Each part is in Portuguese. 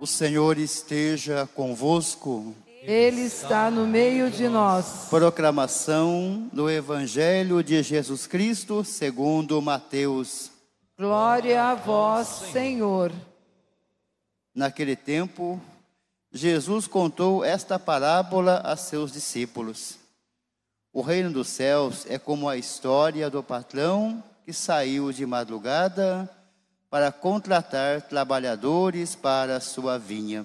O Senhor esteja convosco. Ele está no meio de nós. Proclamação do Evangelho de Jesus Cristo, segundo Mateus. Glória a vós, Senhor. Naquele tempo, Jesus contou esta parábola a seus discípulos. O reino dos céus é como a história do patrão que saiu de madrugada para contratar trabalhadores para sua vinha.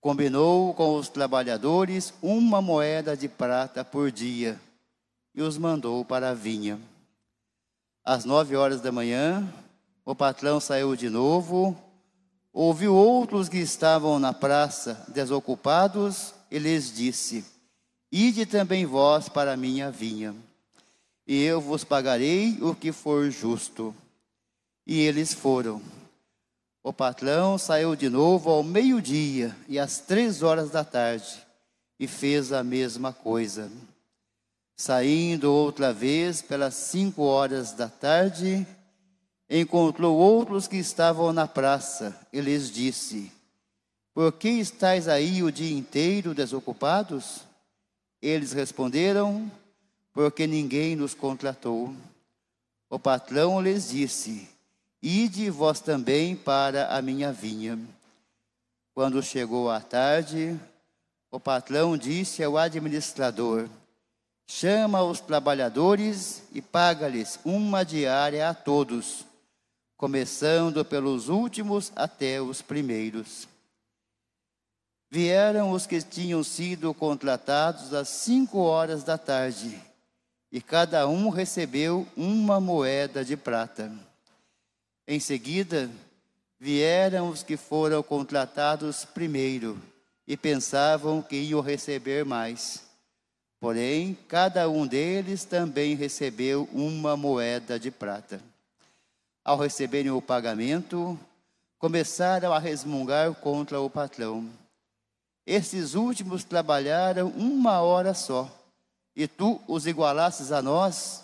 Combinou com os trabalhadores uma moeda de prata por dia e os mandou para a vinha. Às nove horas da manhã, o patrão saiu de novo, ouviu outros que estavam na praça desocupados e lhes disse: Ide também vós para a minha vinha, e eu vos pagarei o que for justo. E eles foram. O patrão saiu de novo ao meio-dia e às três horas da tarde e fez a mesma coisa. Saindo outra vez pelas cinco horas da tarde, encontrou outros que estavam na praça e lhes disse: Por que estáis aí o dia inteiro desocupados? Eles responderam: Porque ninguém nos contratou. O patrão lhes disse: Ide vós também para a minha vinha. Quando chegou a tarde, o patrão disse ao administrador: Chama os trabalhadores e paga-lhes uma diária a todos, começando pelos últimos até os primeiros. Vieram os que tinham sido contratados às cinco horas da tarde, e cada um recebeu uma moeda de prata. Em seguida, vieram os que foram contratados primeiro e pensavam que iam receber mais. Porém, cada um deles também recebeu uma moeda de prata. Ao receberem o pagamento, começaram a resmungar contra o patrão. Esses últimos trabalharam uma hora só, e tu os igualasses a nós,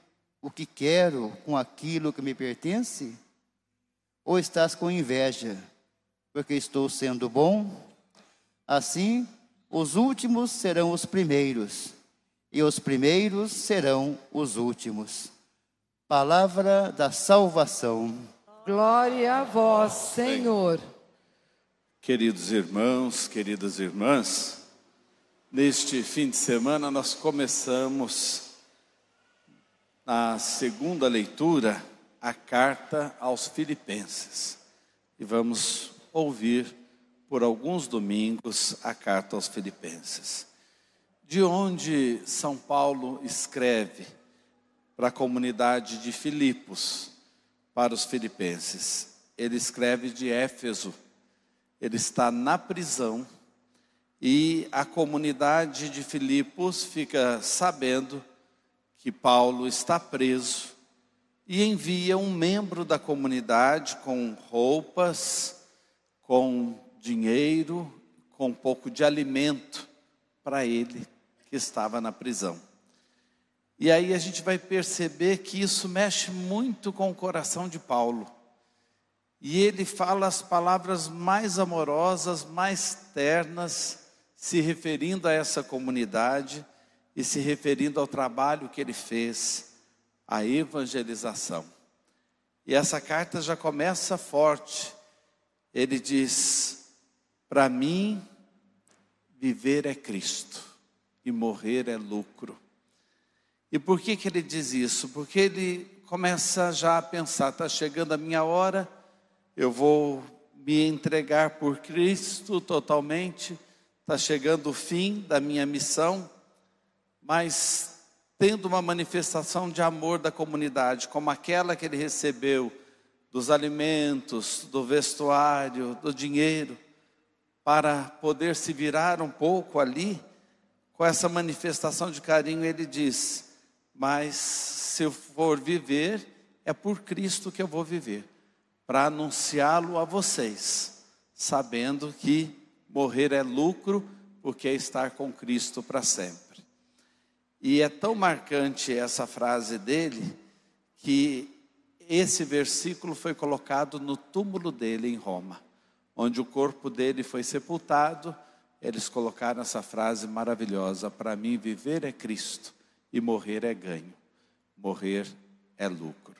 o que quero com aquilo que me pertence? Ou estás com inveja, porque estou sendo bom? Assim, os últimos serão os primeiros, e os primeiros serão os últimos. Palavra da salvação. Glória a vós, Senhor. Queridos irmãos, queridas irmãs, neste fim de semana nós começamos na segunda leitura, a carta aos Filipenses. E vamos ouvir por alguns domingos a carta aos Filipenses. De onde São Paulo escreve para a comunidade de Filipos, para os filipenses. Ele escreve de Éfeso. Ele está na prisão e a comunidade de Filipos fica sabendo que Paulo está preso e envia um membro da comunidade com roupas, com dinheiro, com um pouco de alimento para ele que estava na prisão. E aí a gente vai perceber que isso mexe muito com o coração de Paulo. E ele fala as palavras mais amorosas, mais ternas, se referindo a essa comunidade e se referindo ao trabalho que ele fez, a evangelização. E essa carta já começa forte. Ele diz: Para mim, viver é Cristo e morrer é lucro. E por que, que ele diz isso? Porque ele começa já a pensar: está chegando a minha hora, eu vou me entregar por Cristo totalmente, está chegando o fim da minha missão mas tendo uma manifestação de amor da comunidade, como aquela que ele recebeu dos alimentos, do vestuário, do dinheiro, para poder se virar um pouco ali, com essa manifestação de carinho, ele diz: Mas se eu for viver, é por Cristo que eu vou viver, para anunciá-lo a vocês, sabendo que morrer é lucro, porque é estar com Cristo para sempre. E é tão marcante essa frase dele, que esse versículo foi colocado no túmulo dele em Roma, onde o corpo dele foi sepultado. Eles colocaram essa frase maravilhosa: Para mim, viver é Cristo e morrer é ganho, morrer é lucro.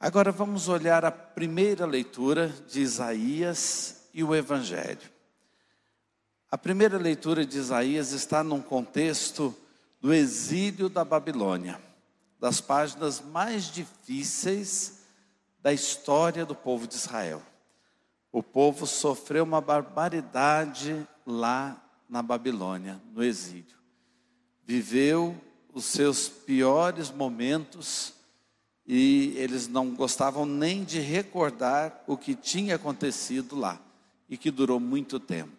Agora vamos olhar a primeira leitura de Isaías e o Evangelho. A primeira leitura de Isaías está num contexto do exílio da Babilônia, das páginas mais difíceis da história do povo de Israel. O povo sofreu uma barbaridade lá na Babilônia, no exílio. Viveu os seus piores momentos e eles não gostavam nem de recordar o que tinha acontecido lá e que durou muito tempo.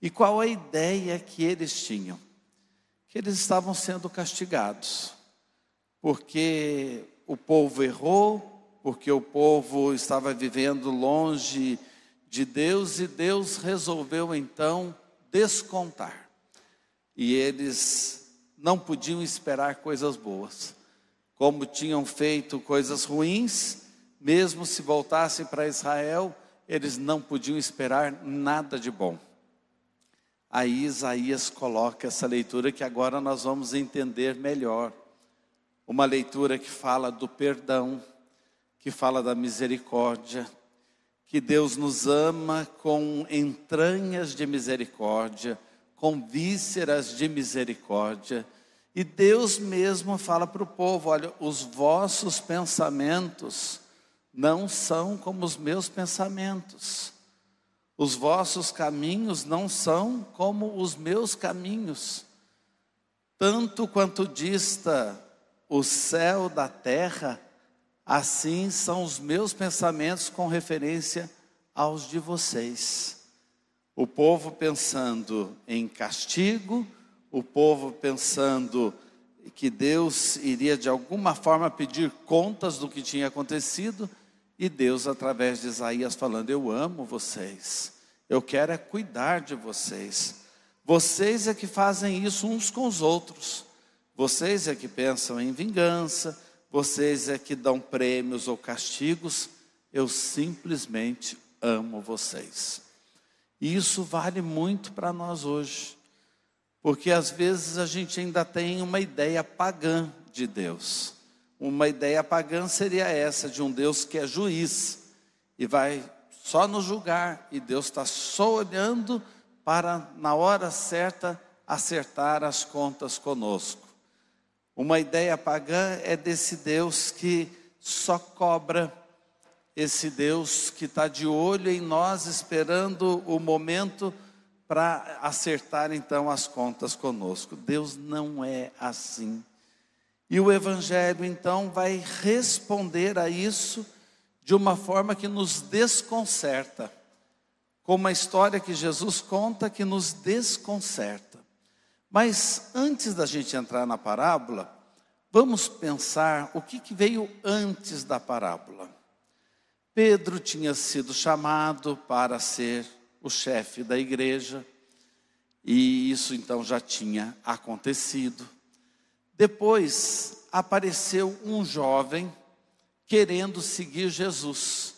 E qual a ideia que eles tinham? Que eles estavam sendo castigados, porque o povo errou, porque o povo estava vivendo longe de Deus e Deus resolveu então descontar. E eles não podiam esperar coisas boas. Como tinham feito coisas ruins, mesmo se voltassem para Israel, eles não podiam esperar nada de bom. Aí Isaías coloca essa leitura que agora nós vamos entender melhor. Uma leitura que fala do perdão, que fala da misericórdia, que Deus nos ama com entranhas de misericórdia, com vísceras de misericórdia. E Deus mesmo fala para o povo: olha, os vossos pensamentos não são como os meus pensamentos. Os vossos caminhos não são como os meus caminhos. Tanto quanto dista o céu da terra, assim são os meus pensamentos com referência aos de vocês. O povo pensando em castigo, o povo pensando que Deus iria de alguma forma pedir contas do que tinha acontecido, e Deus, através de Isaías, falando: Eu amo vocês, eu quero é cuidar de vocês. Vocês é que fazem isso uns com os outros, vocês é que pensam em vingança, vocês é que dão prêmios ou castigos. Eu simplesmente amo vocês. E isso vale muito para nós hoje, porque às vezes a gente ainda tem uma ideia pagã de Deus. Uma ideia pagã seria essa, de um Deus que é juiz e vai só nos julgar, e Deus está só olhando para, na hora certa, acertar as contas conosco. Uma ideia pagã é desse Deus que só cobra, esse Deus que está de olho em nós, esperando o momento para acertar então as contas conosco. Deus não é assim. E o Evangelho, então, vai responder a isso de uma forma que nos desconcerta, com uma história que Jesus conta que nos desconcerta. Mas antes da gente entrar na parábola, vamos pensar o que, que veio antes da parábola. Pedro tinha sido chamado para ser o chefe da igreja, e isso então já tinha acontecido. Depois apareceu um jovem querendo seguir Jesus.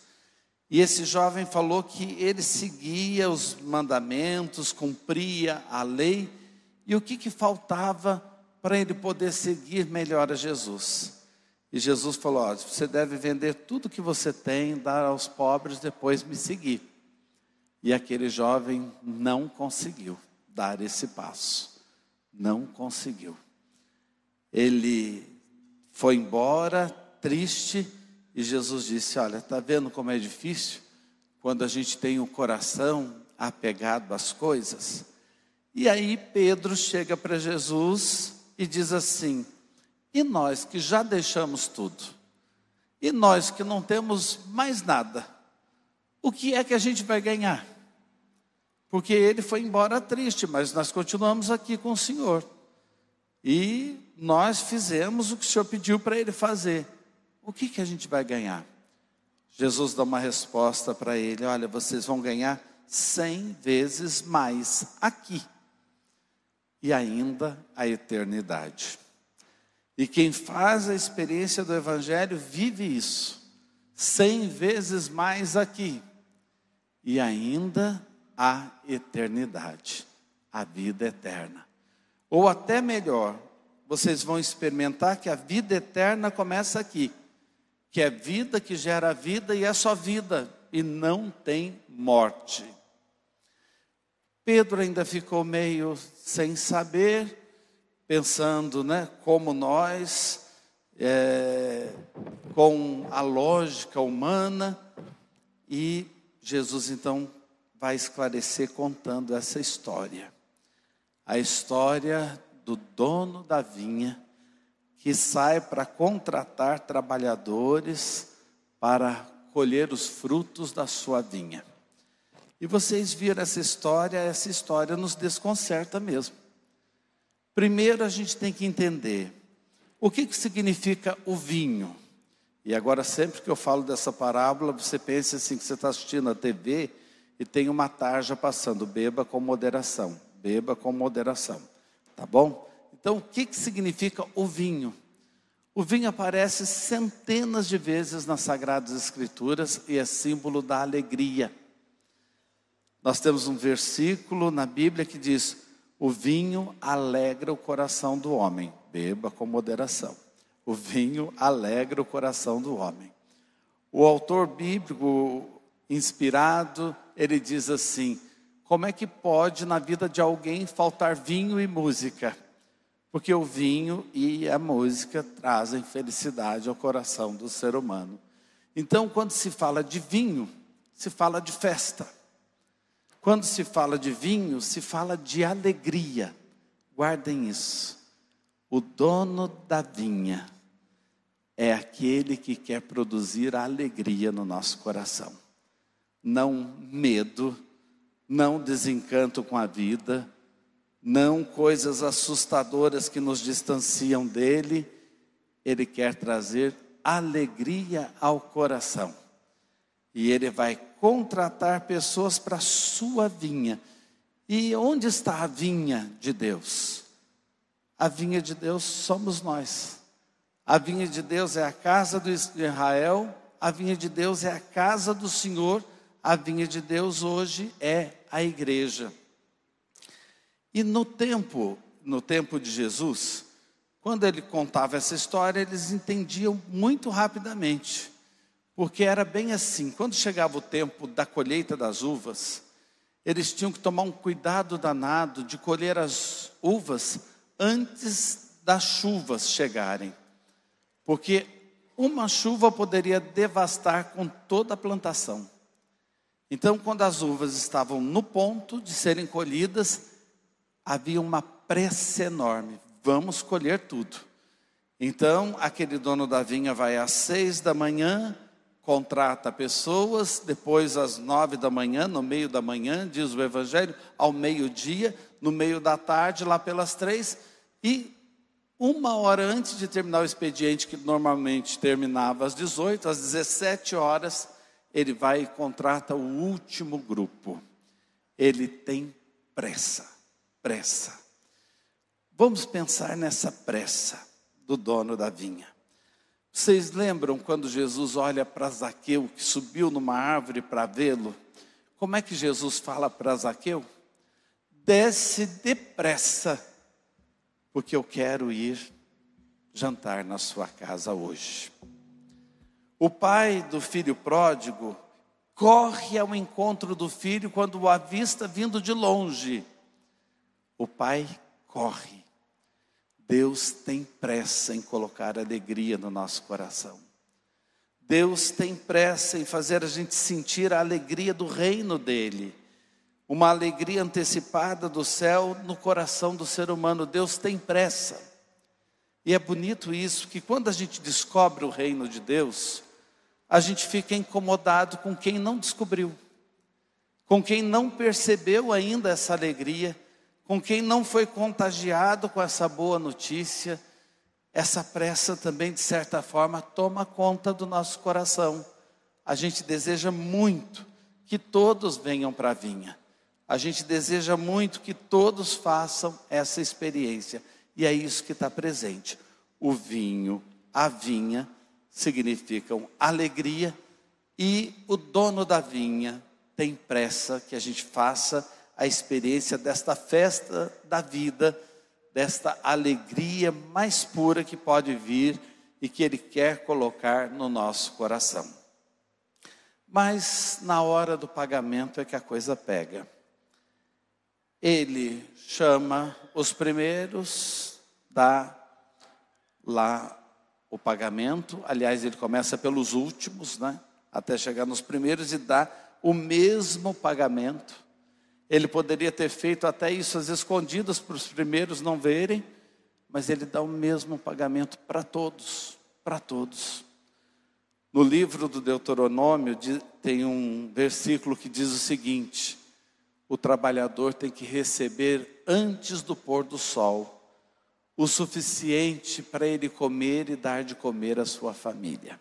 E esse jovem falou que ele seguia os mandamentos, cumpria a lei, e o que, que faltava para ele poder seguir melhor a Jesus? E Jesus falou: você deve vender tudo que você tem, dar aos pobres, depois me seguir. E aquele jovem não conseguiu dar esse passo, não conseguiu. Ele foi embora triste e Jesus disse: Olha, está vendo como é difícil quando a gente tem o coração apegado às coisas? E aí Pedro chega para Jesus e diz assim: E nós que já deixamos tudo? E nós que não temos mais nada? O que é que a gente vai ganhar? porque ele foi embora triste, mas nós continuamos aqui com o Senhor. E nós fizemos o que o Senhor pediu para ele fazer. O que, que a gente vai ganhar? Jesus dá uma resposta para ele: Olha, vocês vão ganhar cem vezes mais aqui e ainda a eternidade. E quem faz a experiência do Evangelho vive isso, cem vezes mais aqui e ainda a eternidade, a vida eterna. Ou até melhor, vocês vão experimentar que a vida eterna começa aqui, que é vida que gera vida e é só vida e não tem morte. Pedro ainda ficou meio sem saber, pensando, né, como nós, é, com a lógica humana, e Jesus então vai esclarecer contando essa história a história do dono da vinha que sai para contratar trabalhadores para colher os frutos da sua vinha. E vocês viram essa história, essa história nos desconcerta mesmo. Primeiro a gente tem que entender o que, que significa o vinho. E agora, sempre que eu falo dessa parábola, você pensa assim que você está assistindo a TV e tem uma tarja passando, beba com moderação beba com moderação, tá bom? Então, o que, que significa o vinho? O vinho aparece centenas de vezes nas Sagradas Escrituras e é símbolo da alegria. Nós temos um versículo na Bíblia que diz: O vinho alegra o coração do homem, beba com moderação. O vinho alegra o coração do homem. O autor bíblico inspirado, ele diz assim: como é que pode na vida de alguém faltar vinho e música? Porque o vinho e a música trazem felicidade ao coração do ser humano. Então, quando se fala de vinho, se fala de festa. Quando se fala de vinho, se fala de alegria. Guardem isso. O dono da vinha é aquele que quer produzir a alegria no nosso coração, não medo não desencanto com a vida, não coisas assustadoras que nos distanciam dele, ele quer trazer alegria ao coração. E ele vai contratar pessoas para a sua vinha. E onde está a vinha de Deus? A vinha de Deus somos nós. A vinha de Deus é a casa de Israel, a vinha de Deus é a casa do Senhor, a vinha de Deus hoje é a igreja. E no tempo, no tempo de Jesus, quando ele contava essa história, eles entendiam muito rapidamente, porque era bem assim: quando chegava o tempo da colheita das uvas, eles tinham que tomar um cuidado danado de colher as uvas antes das chuvas chegarem, porque uma chuva poderia devastar com toda a plantação. Então, quando as uvas estavam no ponto de serem colhidas, havia uma pressa enorme: vamos colher tudo. Então, aquele dono da vinha vai às seis da manhã, contrata pessoas, depois às nove da manhã, no meio da manhã, diz o Evangelho, ao meio-dia, no meio da tarde, lá pelas três, e uma hora antes de terminar o expediente, que normalmente terminava às 18, às 17 horas, ele vai e contrata o último grupo. Ele tem pressa, pressa. Vamos pensar nessa pressa do dono da vinha. Vocês lembram quando Jesus olha para Zaqueu, que subiu numa árvore para vê-lo? Como é que Jesus fala para Zaqueu? Desce depressa, porque eu quero ir jantar na sua casa hoje. O pai do filho pródigo corre ao encontro do filho quando o avista vindo de longe. O pai corre. Deus tem pressa em colocar alegria no nosso coração. Deus tem pressa em fazer a gente sentir a alegria do reino dele. Uma alegria antecipada do céu no coração do ser humano. Deus tem pressa. E é bonito isso, que quando a gente descobre o reino de Deus, a gente fica incomodado com quem não descobriu. com quem não percebeu ainda essa alegria, com quem não foi contagiado com essa boa notícia, essa pressa também, de certa forma, toma conta do nosso coração. A gente deseja muito que todos venham para a vinha. A gente deseja muito que todos façam essa experiência. E é isso que está presente. O vinho, a vinha, significam alegria, e o dono da vinha tem pressa que a gente faça a experiência desta festa da vida, desta alegria mais pura que pode vir e que Ele quer colocar no nosso coração. Mas na hora do pagamento é que a coisa pega. Ele chama os primeiros, dá lá o pagamento. Aliás, ele começa pelos últimos, né? Até chegar nos primeiros e dá o mesmo pagamento. Ele poderia ter feito até isso às escondidas para os primeiros não verem, mas ele dá o mesmo pagamento para todos, para todos. No livro do Deuteronômio tem um versículo que diz o seguinte: o trabalhador tem que receber antes do pôr do sol o suficiente para ele comer e dar de comer à sua família.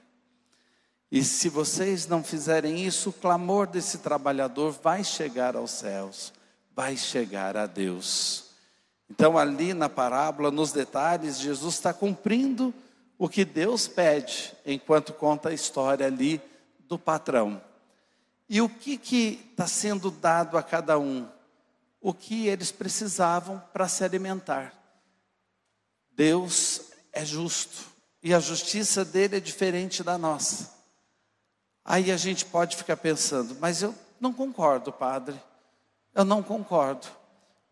E se vocês não fizerem isso, o clamor desse trabalhador vai chegar aos céus, vai chegar a Deus. Então, ali na parábola, nos detalhes, Jesus está cumprindo o que Deus pede, enquanto conta a história ali do patrão. E o que está sendo dado a cada um? O que eles precisavam para se alimentar. Deus é justo e a justiça dele é diferente da nossa. Aí a gente pode ficar pensando, mas eu não concordo, padre. Eu não concordo.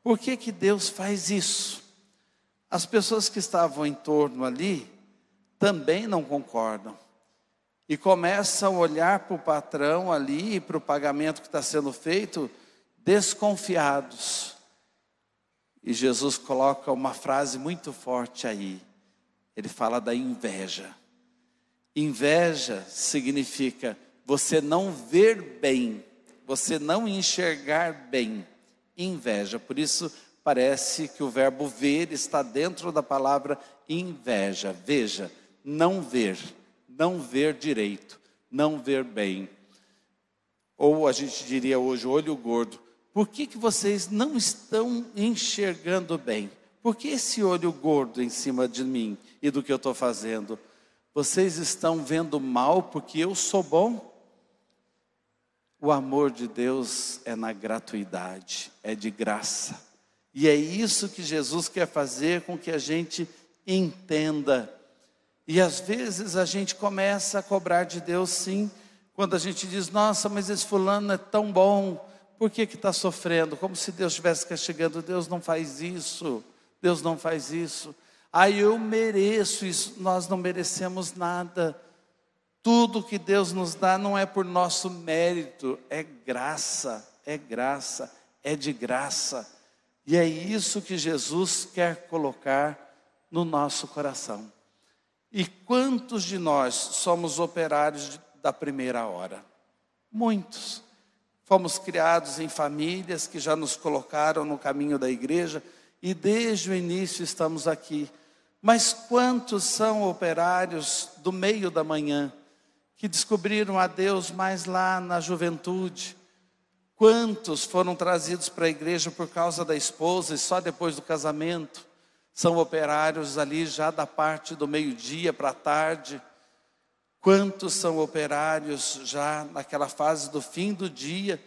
Por que, que Deus faz isso? As pessoas que estavam em torno ali também não concordam e começam a olhar para o patrão ali para o pagamento que está sendo feito, desconfiados. E Jesus coloca uma frase muito forte aí. Ele fala da inveja. Inveja significa você não ver bem, você não enxergar bem. Inveja. Por isso parece que o verbo ver está dentro da palavra inveja. Veja, não ver não ver direito, não ver bem. Ou a gente diria hoje, olho gordo. Por que, que vocês não estão enxergando bem? Por que esse olho gordo em cima de mim e do que eu estou fazendo? Vocês estão vendo mal porque eu sou bom? O amor de Deus é na gratuidade, é de graça. E é isso que Jesus quer fazer com que a gente entenda e às vezes a gente começa a cobrar de Deus sim, quando a gente diz, nossa, mas esse fulano é tão bom, por que está sofrendo? Como se Deus estivesse castigando, Deus não faz isso, Deus não faz isso. Ah, eu mereço isso, nós não merecemos nada. Tudo que Deus nos dá não é por nosso mérito, é graça, é graça, é de graça. E é isso que Jesus quer colocar no nosso coração. E quantos de nós somos operários da primeira hora? Muitos. Fomos criados em famílias que já nos colocaram no caminho da igreja e desde o início estamos aqui. Mas quantos são operários do meio da manhã que descobriram a Deus mais lá na juventude? Quantos foram trazidos para a igreja por causa da esposa e só depois do casamento? são operários ali já da parte do meio-dia para a tarde. Quantos são operários já naquela fase do fim do dia,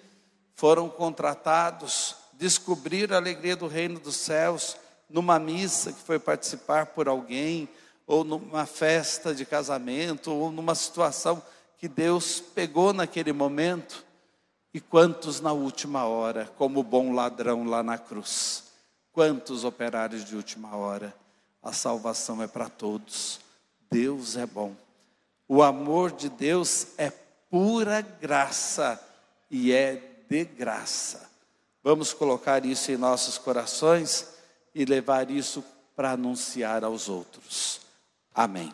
foram contratados, descobriram a alegria do reino dos céus numa missa que foi participar por alguém, ou numa festa de casamento, ou numa situação que Deus pegou naquele momento, e quantos na última hora, como bom ladrão lá na cruz. Quantos operários de última hora? A salvação é para todos. Deus é bom. O amor de Deus é pura graça e é de graça. Vamos colocar isso em nossos corações e levar isso para anunciar aos outros. Amém.